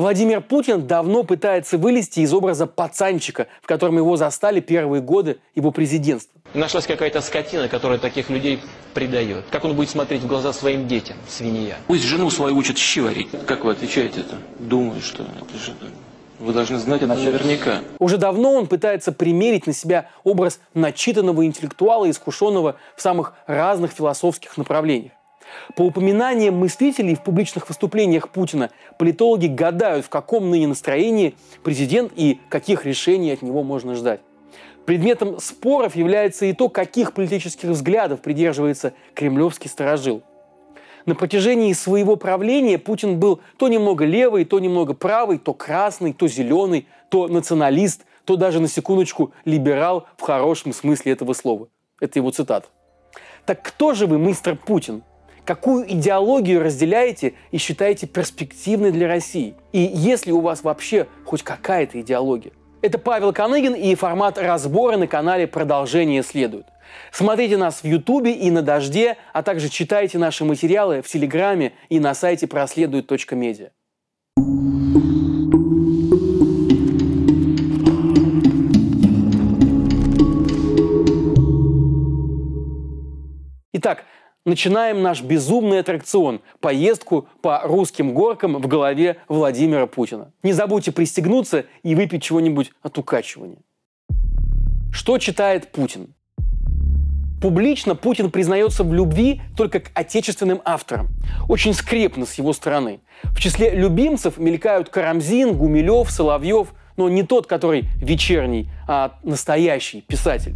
Владимир Путин давно пытается вылезти из образа пацанчика, в котором его застали первые годы его президентства. Нашлась какая-то скотина, которая таких людей предает. Как он будет смотреть в глаза своим детям, свинья? Пусть жену свою учат щи варить. Как вы отвечаете это? Думаю, что это же... Вы должны знать это наверняка. Уже давно он пытается примерить на себя образ начитанного интеллектуала, искушенного в самых разных философских направлениях. По упоминаниям мыслителей в публичных выступлениях Путина, политологи гадают, в каком ныне настроении президент и каких решений от него можно ждать. Предметом споров является и то, каких политических взглядов придерживается кремлевский сторожил. На протяжении своего правления Путин был то немного левый, то немного правый, то красный, то зеленый, то националист, то даже на секундочку либерал в хорошем смысле этого слова. Это его цитат. Так кто же вы, мистер Путин? Какую идеологию разделяете и считаете перспективной для России? И есть ли у вас вообще хоть какая-то идеология? Это Павел Коныгин и формат разбора на канале «Продолжение следует». Смотрите нас в Ютубе и на Дожде, а также читайте наши материалы в Телеграме и на сайте проследует.медиа. Итак, начинаем наш безумный аттракцион – поездку по русским горкам в голове Владимира Путина. Не забудьте пристегнуться и выпить чего-нибудь от укачивания. Что читает Путин? Публично Путин признается в любви только к отечественным авторам. Очень скрепно с его стороны. В числе любимцев мелькают Карамзин, Гумилев, Соловьев, но не тот, который вечерний, а настоящий писатель.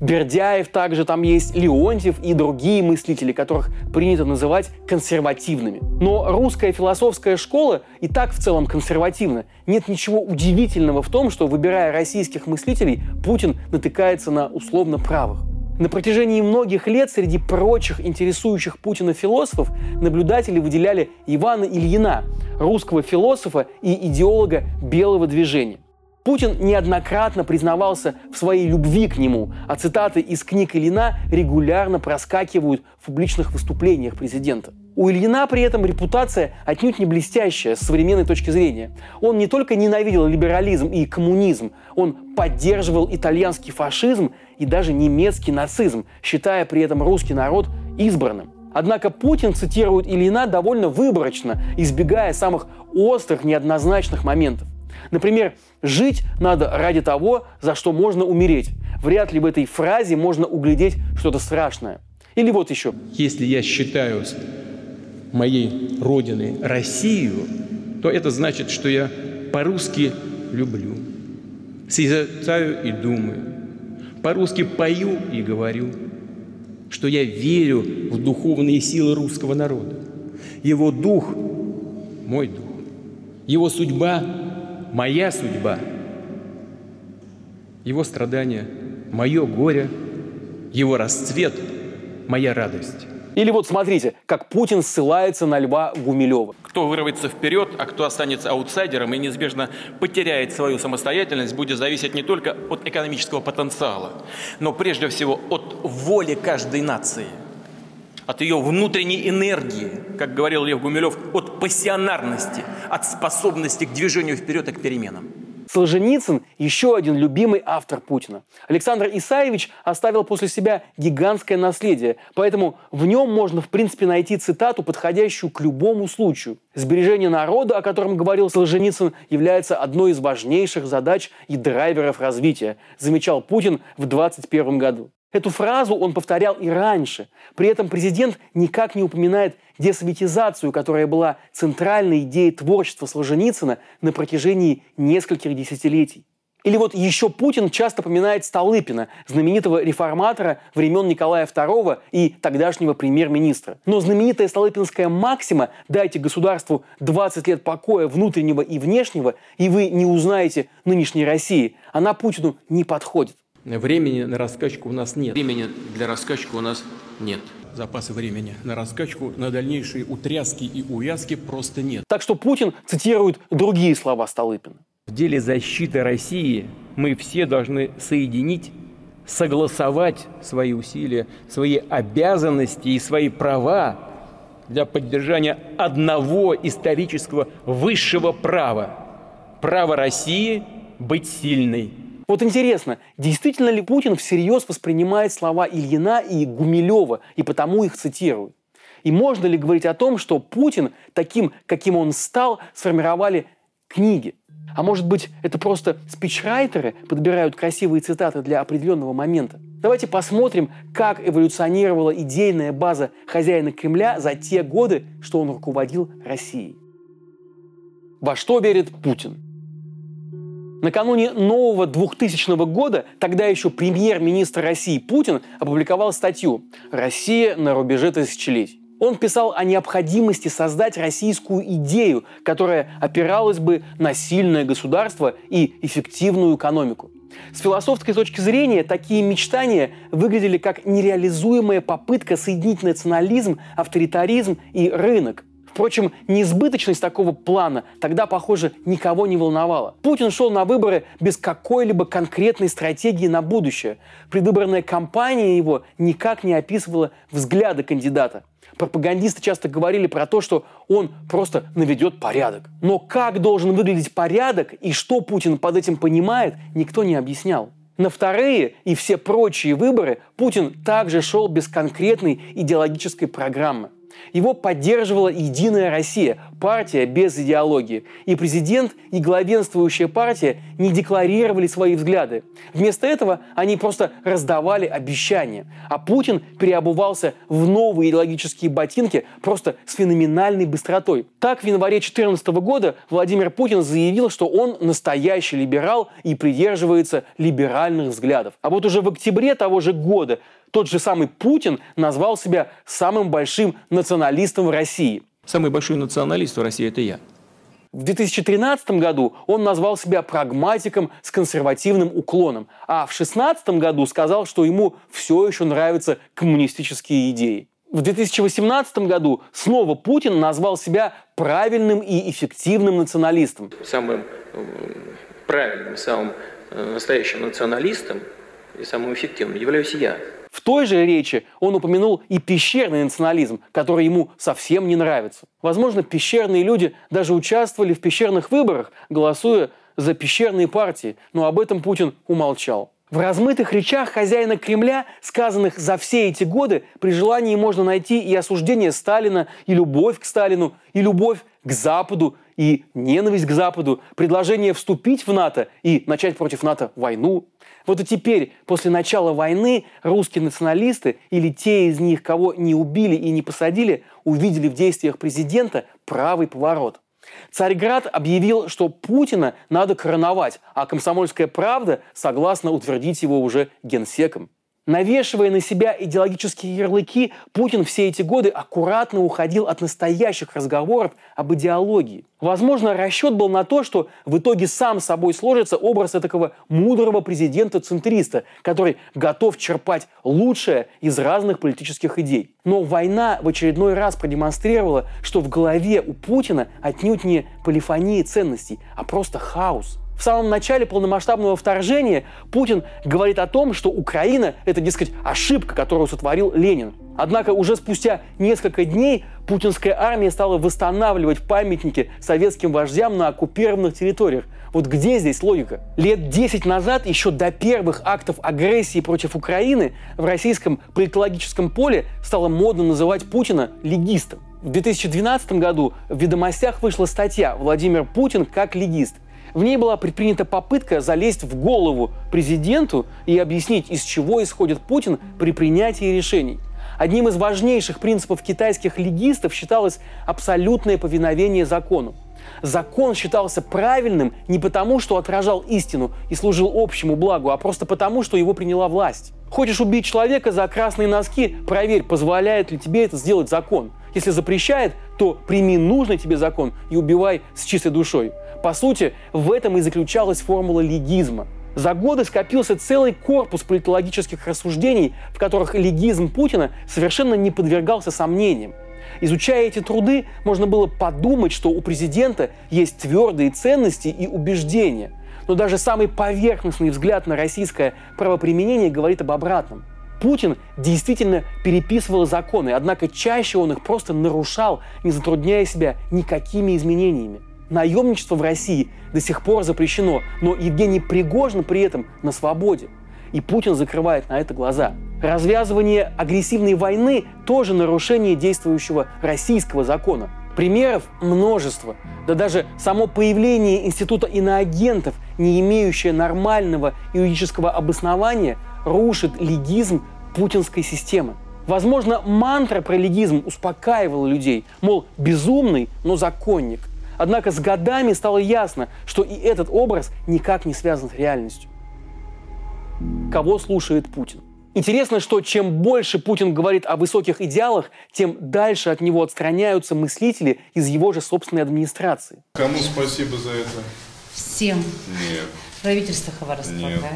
Бердяев также там есть, Леонтьев и другие мыслители, которых принято называть консервативными. Но русская философская школа и так в целом консервативна. Нет ничего удивительного в том, что, выбирая российских мыслителей, Путин натыкается на условно правых. На протяжении многих лет среди прочих интересующих Путина философов наблюдатели выделяли Ивана Ильина, русского философа и идеолога белого движения. Путин неоднократно признавался в своей любви к нему, а цитаты из книг Ильина регулярно проскакивают в публичных выступлениях президента. У Ильина при этом репутация отнюдь не блестящая с современной точки зрения. Он не только ненавидел либерализм и коммунизм, он поддерживал итальянский фашизм и даже немецкий нацизм, считая при этом русский народ избранным. Однако Путин цитирует Ильина довольно выборочно, избегая самых острых, неоднозначных моментов. Например, «жить надо ради того, за что можно умереть». Вряд ли в этой фразе можно углядеть что-то страшное. Или вот еще. Если я считаю моей родины Россию, то это значит, что я по-русски люблю, созерцаю и думаю, по-русски пою и говорю, что я верю в духовные силы русского народа. Его дух – мой дух. Его судьба – моя судьба. Его страдания – мое горе. Его расцвет – моя радость. Или вот смотрите, как Путин ссылается на Льва Гумилева. Кто вырвется вперед, а кто останется аутсайдером и неизбежно потеряет свою самостоятельность, будет зависеть не только от экономического потенциала, но прежде всего от воли каждой нации от ее внутренней энергии, как говорил Лев Гумилев, от пассионарности, от способности к движению вперед и к переменам. Солженицын – еще один любимый автор Путина. Александр Исаевич оставил после себя гигантское наследие, поэтому в нем можно, в принципе, найти цитату, подходящую к любому случаю. Сбережение народа, о котором говорил Солженицын, является одной из важнейших задач и драйверов развития, замечал Путин в 2021 году. Эту фразу он повторял и раньше. При этом президент никак не упоминает десоветизацию, которая была центральной идеей творчества Солженицына на протяжении нескольких десятилетий. Или вот еще Путин часто поминает Столыпина, знаменитого реформатора времен Николая II и тогдашнего премьер-министра. Но знаменитая столыпинская максима «дайте государству 20 лет покоя внутреннего и внешнего, и вы не узнаете нынешней России», она Путину не подходит. Времени на раскачку у нас нет. Времени для раскачки у нас нет запасы времени на раскачку, на дальнейшие утряски и увязки просто нет. Так что Путин цитирует другие слова Столыпина. В деле защиты России мы все должны соединить, согласовать свои усилия, свои обязанности и свои права для поддержания одного исторического высшего права – права России быть сильной. Вот интересно, действительно ли Путин всерьез воспринимает слова Ильина и Гумилева и потому их цитирует? И можно ли говорить о том, что Путин, таким, каким он стал, сформировали книги? А может быть, это просто спичрайтеры подбирают красивые цитаты для определенного момента? Давайте посмотрим, как эволюционировала идейная база хозяина Кремля за те годы, что он руководил Россией. Во что верит Путин? Накануне нового 2000 года тогда еще премьер-министр России Путин опубликовал статью «Россия на рубеже тысячелетий». Он писал о необходимости создать российскую идею, которая опиралась бы на сильное государство и эффективную экономику. С философской точки зрения такие мечтания выглядели как нереализуемая попытка соединить национализм, авторитаризм и рынок. Впрочем, неизбыточность такого плана тогда, похоже, никого не волновала. Путин шел на выборы без какой-либо конкретной стратегии на будущее. Предвыборная кампания его никак не описывала взгляды кандидата. Пропагандисты часто говорили про то, что он просто наведет порядок. Но как должен выглядеть порядок и что Путин под этим понимает, никто не объяснял. На вторые и все прочие выборы Путин также шел без конкретной идеологической программы. Его поддерживала «Единая Россия», партия без идеологии. И президент, и главенствующая партия не декларировали свои взгляды. Вместо этого они просто раздавали обещания. А Путин переобувался в новые идеологические ботинки просто с феноменальной быстротой. Так, в январе 2014 года Владимир Путин заявил, что он настоящий либерал и придерживается либеральных взглядов. А вот уже в октябре того же года тот же самый Путин назвал себя самым большим националистом в России. Самый большой националист в России – это я. В 2013 году он назвал себя прагматиком с консервативным уклоном, а в 2016 году сказал, что ему все еще нравятся коммунистические идеи. В 2018 году снова Путин назвал себя правильным и эффективным националистом. Самым э, правильным, самым э, настоящим националистом и самым эффективным являюсь я. Той же речи он упомянул и пещерный национализм, который ему совсем не нравится. Возможно, пещерные люди даже участвовали в пещерных выборах, голосуя за пещерные партии, но об этом Путин умолчал. В размытых речах хозяина Кремля, сказанных за все эти годы, при желании можно найти и осуждение Сталина, и любовь к Сталину, и любовь к Западу, и ненависть к Западу, предложение вступить в НАТО и начать против НАТО войну. Вот и теперь, после начала войны, русские националисты или те из них, кого не убили и не посадили, увидели в действиях президента правый поворот. Царьград объявил, что Путина надо короновать, а «Комсомольская правда» согласна утвердить его уже генсеком. Навешивая на себя идеологические ярлыки, Путин все эти годы аккуратно уходил от настоящих разговоров об идеологии. Возможно, расчет был на то, что в итоге сам собой сложится образ такого мудрого президента-центриста, который готов черпать лучшее из разных политических идей. Но война в очередной раз продемонстрировала, что в голове у Путина отнюдь не полифония ценностей, а просто хаос – в самом начале полномасштабного вторжения Путин говорит о том, что Украина – это, дескать, ошибка, которую сотворил Ленин. Однако уже спустя несколько дней путинская армия стала восстанавливать памятники советским вождям на оккупированных территориях. Вот где здесь логика? Лет 10 назад, еще до первых актов агрессии против Украины, в российском политологическом поле стало модно называть Путина легистом. В 2012 году в «Ведомостях» вышла статья «Владимир Путин как легист». В ней была предпринята попытка залезть в голову президенту и объяснить, из чего исходит Путин при принятии решений. Одним из важнейших принципов китайских легистов считалось абсолютное повиновение закону. Закон считался правильным не потому, что отражал истину и служил общему благу, а просто потому, что его приняла власть. Хочешь убить человека за красные носки, проверь, позволяет ли тебе это сделать закон. Если запрещает, то прими нужный тебе закон и убивай с чистой душой. По сути, в этом и заключалась формула легизма. За годы скопился целый корпус политологических рассуждений, в которых легизм Путина совершенно не подвергался сомнениям. Изучая эти труды, можно было подумать, что у президента есть твердые ценности и убеждения. Но даже самый поверхностный взгляд на российское правоприменение говорит об обратном. Путин действительно переписывал законы, однако чаще он их просто нарушал, не затрудняя себя никакими изменениями. Наемничество в России до сих пор запрещено, но Евгений Пригожин при этом на свободе. И Путин закрывает на это глаза. Развязывание агрессивной войны – тоже нарушение действующего российского закона. Примеров множество. Да даже само появление института иноагентов, не имеющее нормального юридического обоснования, рушит легизм путинской системы. Возможно, мантра про легизм успокаивала людей, мол, безумный, но законник. Однако с годами стало ясно, что и этот образ никак не связан с реальностью. Кого слушает Путин? Интересно, что чем больше Путин говорит о высоких идеалах, тем дальше от него отстраняются мыслители из его же собственной администрации. Кому спасибо за это? Всем. Нет. Правительство Хабаровска. Нет. да?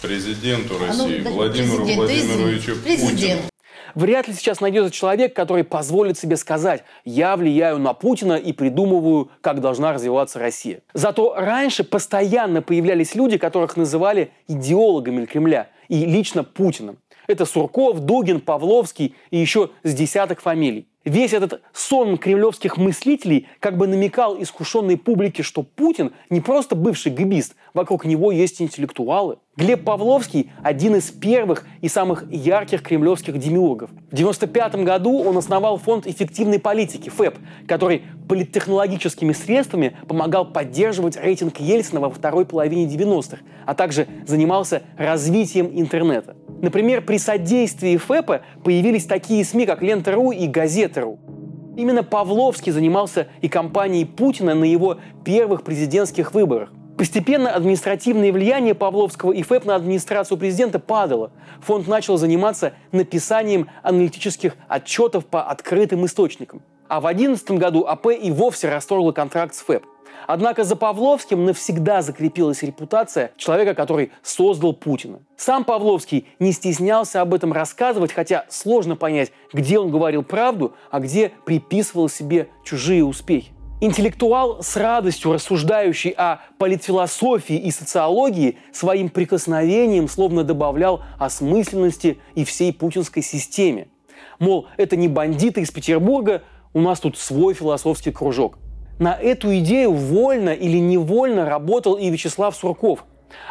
Президенту А ну, России да, Владимиру президент, Владимировичу президент. Путину. Вряд ли сейчас найдется человек, который позволит себе сказать «я влияю на Путина и придумываю, как должна развиваться Россия». Зато раньше постоянно появлялись люди, которых называли идеологами Кремля и лично Путиным. Это Сурков, Дугин, Павловский и еще с десяток фамилий. Весь этот сон кремлевских мыслителей как бы намекал искушенной публике, что Путин не просто бывший гибист, вокруг него есть интеллектуалы. Глеб Павловский – один из первых и самых ярких кремлевских демиургов. В 1995 году он основал фонд эффективной политики, ФЭП, который политтехнологическими средствами помогал поддерживать рейтинг Ельцина во второй половине 90-х, а также занимался развитием интернета. Например, при содействии ФЭПа появились такие СМИ, как Лента.ру и Газета.ру. Именно Павловский занимался и кампанией Путина на его первых президентских выборах. Постепенно административное влияние Павловского и ФЭП на администрацию президента падало. Фонд начал заниматься написанием аналитических отчетов по открытым источникам. А в 2011 году АП и вовсе расторгла контракт с ФЭП. Однако за Павловским навсегда закрепилась репутация человека, который создал Путина. Сам Павловский не стеснялся об этом рассказывать, хотя сложно понять, где он говорил правду, а где приписывал себе чужие успехи. Интеллектуал, с радостью рассуждающий о политфилософии и социологии, своим прикосновением словно добавлял осмысленности и всей путинской системе. Мол, это не бандиты из Петербурга, у нас тут свой философский кружок. На эту идею вольно или невольно работал и Вячеслав Сурков.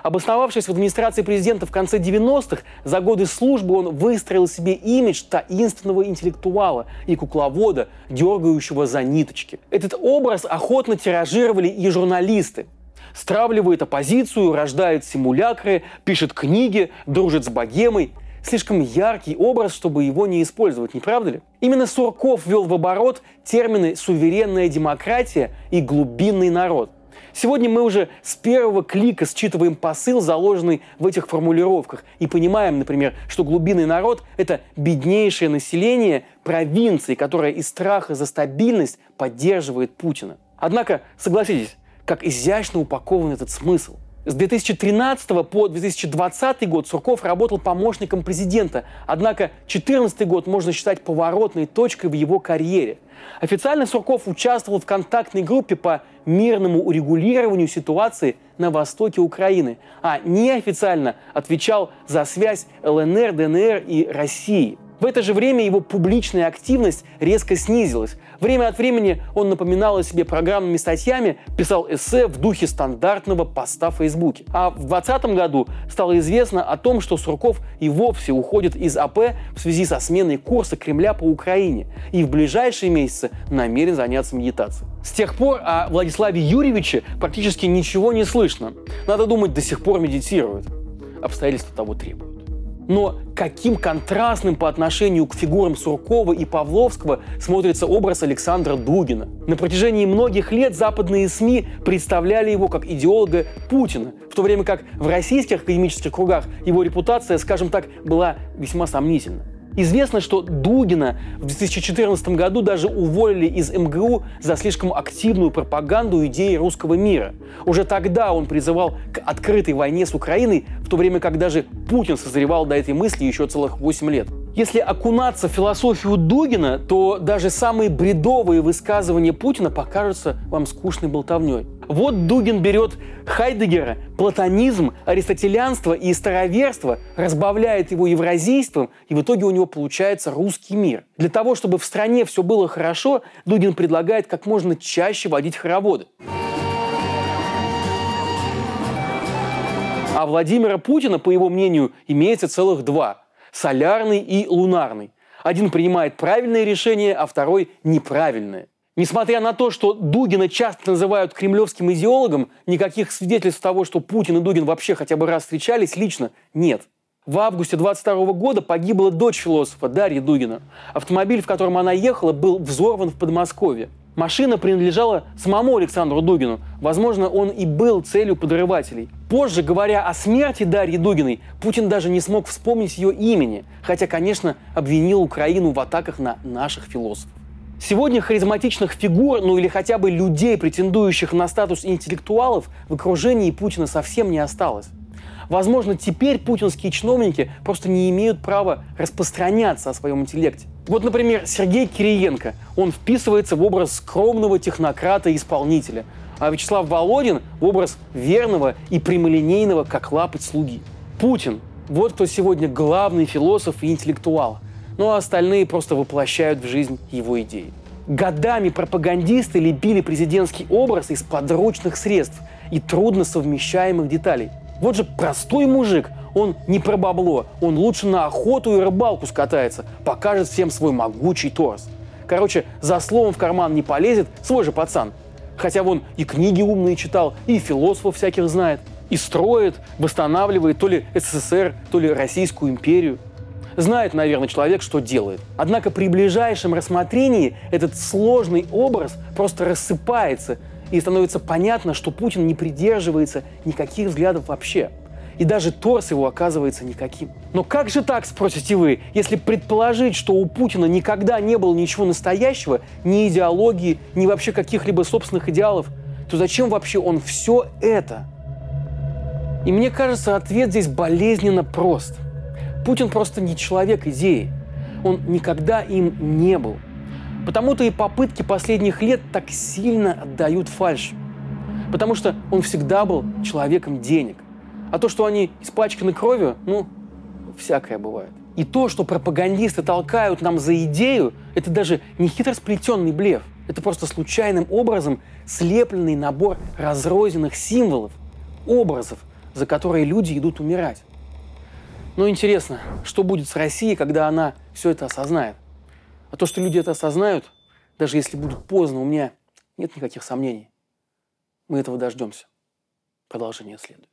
Обосновавшись в администрации президента в конце 90-х, за годы службы он выстроил себе имидж таинственного интеллектуала и кукловода, дергающего за ниточки. Этот образ охотно тиражировали и журналисты. Стравливает оппозицию, рождает симулякры, пишет книги, дружит с богемой. Слишком яркий образ, чтобы его не использовать, не правда ли? Именно Сурков ввел в оборот термины «суверенная демократия» и «глубинный народ». Сегодня мы уже с первого клика считываем посыл, заложенный в этих формулировках, и понимаем, например, что глубинный народ – это беднейшее население провинции, которое из страха за стабильность поддерживает Путина. Однако, согласитесь, как изящно упакован этот смысл – с 2013 по 2020 год Сурков работал помощником президента, однако 2014 год можно считать поворотной точкой в его карьере. Официально Сурков участвовал в контактной группе по мирному урегулированию ситуации на востоке Украины, а неофициально отвечал за связь ЛНР, ДНР и России – в это же время его публичная активность резко снизилась. Время от времени он напоминал о себе программными статьями, писал эссе в духе стандартного поста в Фейсбуке. А в 2020 году стало известно о том, что Сурков и вовсе уходит из АП в связи со сменой курса Кремля по Украине и в ближайшие месяцы намерен заняться медитацией. С тех пор о Владиславе Юрьевиче практически ничего не слышно. Надо думать, до сих пор медитирует. Обстоятельства того требуют. Но каким контрастным по отношению к фигурам Суркова и Павловского смотрится образ Александра Дугина. На протяжении многих лет западные СМИ представляли его как идеолога Путина, в то время как в российских академических кругах его репутация, скажем так, была весьма сомнительна. Известно, что Дугина в 2014 году даже уволили из МГУ за слишком активную пропаганду идеи русского мира. Уже тогда он призывал к открытой войне с Украиной, в то время как даже Путин созревал до этой мысли еще целых 8 лет. Если окунаться в философию Дугина, то даже самые бредовые высказывания Путина покажутся вам скучной болтовней. Вот Дугин берет Хайдегера, платонизм, аристотелянство и староверство, разбавляет его евразийством, и в итоге у него получается русский мир. Для того, чтобы в стране все было хорошо, Дугин предлагает как можно чаще водить хороводы. А Владимира Путина, по его мнению, имеется целых два – солярный и лунарный. Один принимает правильные решения, а второй – неправильные. Несмотря на то, что Дугина часто называют кремлевским идеологом, никаких свидетельств того, что Путин и Дугин вообще хотя бы раз встречались лично, нет. В августе 22 года погибла дочь философа Дарья Дугина. Автомобиль, в котором она ехала, был взорван в Подмосковье. Машина принадлежала самому Александру Дугину. Возможно, он и был целью подрывателей. Позже, говоря о смерти Дарьи Дугиной, Путин даже не смог вспомнить ее имени, хотя, конечно, обвинил Украину в атаках на наших философов. Сегодня харизматичных фигур, ну или хотя бы людей, претендующих на статус интеллектуалов, в окружении Путина совсем не осталось. Возможно, теперь путинские чиновники просто не имеют права распространяться о своем интеллекте. Вот, например, Сергей Кириенко. Он вписывается в образ скромного технократа и исполнителя, а Вячеслав Володин в образ верного и прямолинейного, как лапоть слуги. Путин – вот кто сегодня главный философ и интеллектуал – ну а остальные просто воплощают в жизнь его идеи. Годами пропагандисты лепили президентский образ из подручных средств и трудно совмещаемых деталей. Вот же простой мужик, он не про бабло, он лучше на охоту и рыбалку скатается, покажет всем свой могучий торс. Короче, за словом в карман не полезет свой же пацан. Хотя вон и книги умные читал, и философов всяких знает, и строит, восстанавливает то ли СССР, то ли Российскую империю – Знает, наверное, человек, что делает. Однако при ближайшем рассмотрении этот сложный образ просто рассыпается, и становится понятно, что Путин не придерживается никаких взглядов вообще. И даже торс его оказывается никаким. Но как же так, спросите вы, если предположить, что у Путина никогда не было ничего настоящего, ни идеологии, ни вообще каких-либо собственных идеалов, то зачем вообще он все это? И мне кажется, ответ здесь болезненно прост – Путин просто не человек идеи. Он никогда им не был. Потому-то и попытки последних лет так сильно отдают фальш. Потому что он всегда был человеком денег. А то, что они испачканы кровью, ну, всякое бывает. И то, что пропагандисты толкают нам за идею, это даже не хитросплетенный блеф. Это просто случайным образом слепленный набор разрозненных символов, образов, за которые люди идут умирать. Но интересно, что будет с Россией, когда она все это осознает? А то, что люди это осознают, даже если будет поздно, у меня нет никаких сомнений. Мы этого дождемся. Продолжение следует.